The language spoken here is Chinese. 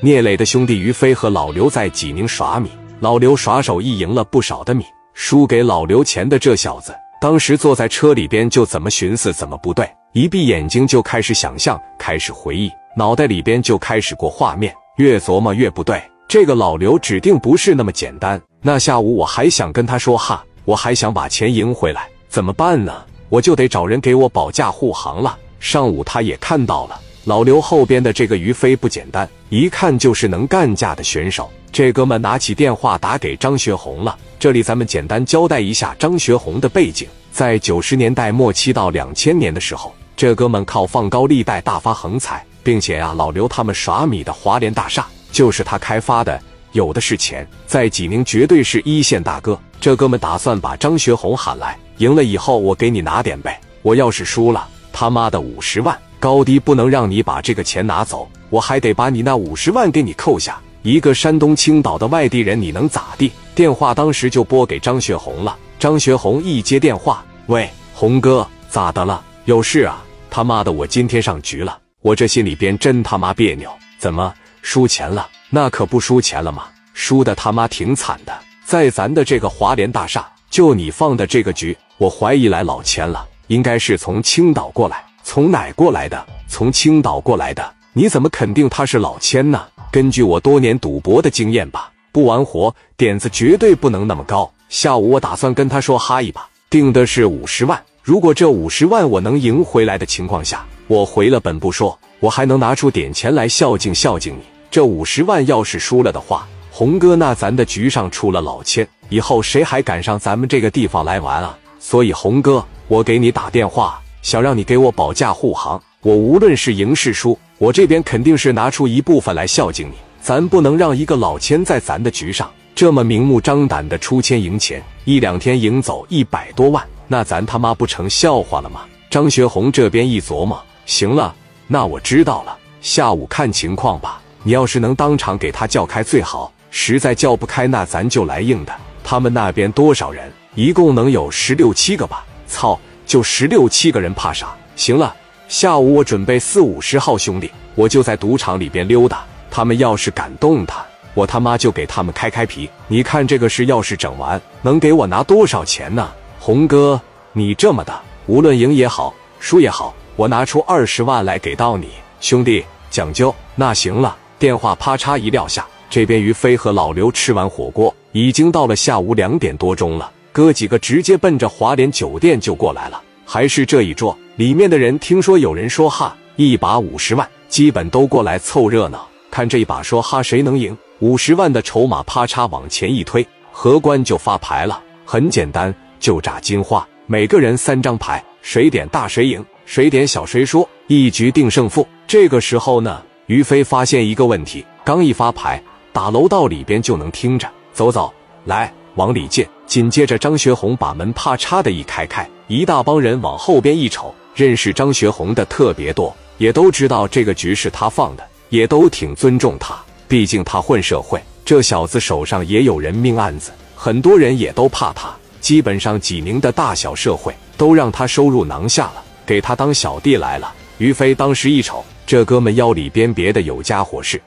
聂磊的兄弟于飞和老刘在济宁耍米，老刘耍手艺赢了不少的米，输给老刘钱的这小子，当时坐在车里边就怎么寻思怎么不对，一闭眼睛就开始想象，开始回忆，脑袋里边就开始过画面，越琢磨越不对。这个老刘指定不是那么简单。那下午我还想跟他说哈，我还想把钱赢回来，怎么办呢？我就得找人给我保驾护航了。上午他也看到了。老刘后边的这个于飞不简单，一看就是能干架的选手。这哥们拿起电话打给张学红了。这里咱们简单交代一下张学红的背景：在九十年代末期到两千年的时候，这哥们靠放高利贷大发横财，并且啊，老刘他们耍米的华联大厦就是他开发的，有的是钱，在济宁绝对是一线大哥。这哥们打算把张学红喊来，赢了以后我给你拿点呗。我要是输了，他妈的五十万。高低不能让你把这个钱拿走，我还得把你那五十万给你扣下。一个山东青岛的外地人，你能咋地？电话当时就拨给张学红了。张学红一接电话，喂，红哥，咋的了？有事啊？他妈的，我今天上局了，我这心里边真他妈别扭。怎么输钱了？那可不输钱了吗？输的他妈挺惨的，在咱的这个华联大厦，就你放的这个局，我怀疑来老千了，应该是从青岛过来。从哪过来的？从青岛过来的？你怎么肯定他是老千呢？根据我多年赌博的经验吧，不玩活，点子绝对不能那么高。下午我打算跟他说哈一把，定的是五十万。如果这五十万我能赢回来的情况下，我回了本不说，我还能拿出点钱来孝敬孝敬你。这五十万要是输了的话，红哥，那咱的局上出了老千，以后谁还敢上咱们这个地方来玩啊？所以红哥，我给你打电话。想让你给我保驾护航，我无论是赢是输，我这边肯定是拿出一部分来孝敬你。咱不能让一个老千在咱的局上这么明目张胆的出千赢钱，一两天赢走一百多万，那咱他妈不成笑话了吗？张学红这边一琢磨，行了，那我知道了，下午看情况吧。你要是能当场给他叫开最好，实在叫不开，那咱就来硬的。他们那边多少人？一共能有十六七个吧？操！就十六七个人，怕啥？行了，下午我准备四五十号兄弟，我就在赌场里边溜达。他们要是敢动他，我他妈就给他们开开皮。你看这个事要是整完，能给我拿多少钱呢？红哥，你这么的，无论赢也好，输也好，我拿出二十万来给到你。兄弟，讲究。那行了，电话啪嚓一撂下。这边于飞和老刘吃完火锅，已经到了下午两点多钟了。哥几个直接奔着华联酒店就过来了，还是这一桌里面的人听说有人说哈，一把五十万，基本都过来凑热闹，看这一把说哈谁能赢，五十万的筹码啪嚓往前一推，荷官就发牌了，很简单，就炸金花，每个人三张牌，谁点大谁赢，谁点小谁输，一局定胜负。这个时候呢，于飞发现一个问题，刚一发牌，打楼道里边就能听着，走走来。往里进，紧接着张学红把门啪嚓的一开开，一大帮人往后边一瞅，认识张学红的特别多，也都知道这个局是他放的，也都挺尊重他，毕竟他混社会，这小子手上也有人命案子，很多人也都怕他，基本上济宁的大小社会都让他收入囊下了，给他当小弟来了。于飞当时一瞅，这哥们腰里边别的有家伙事，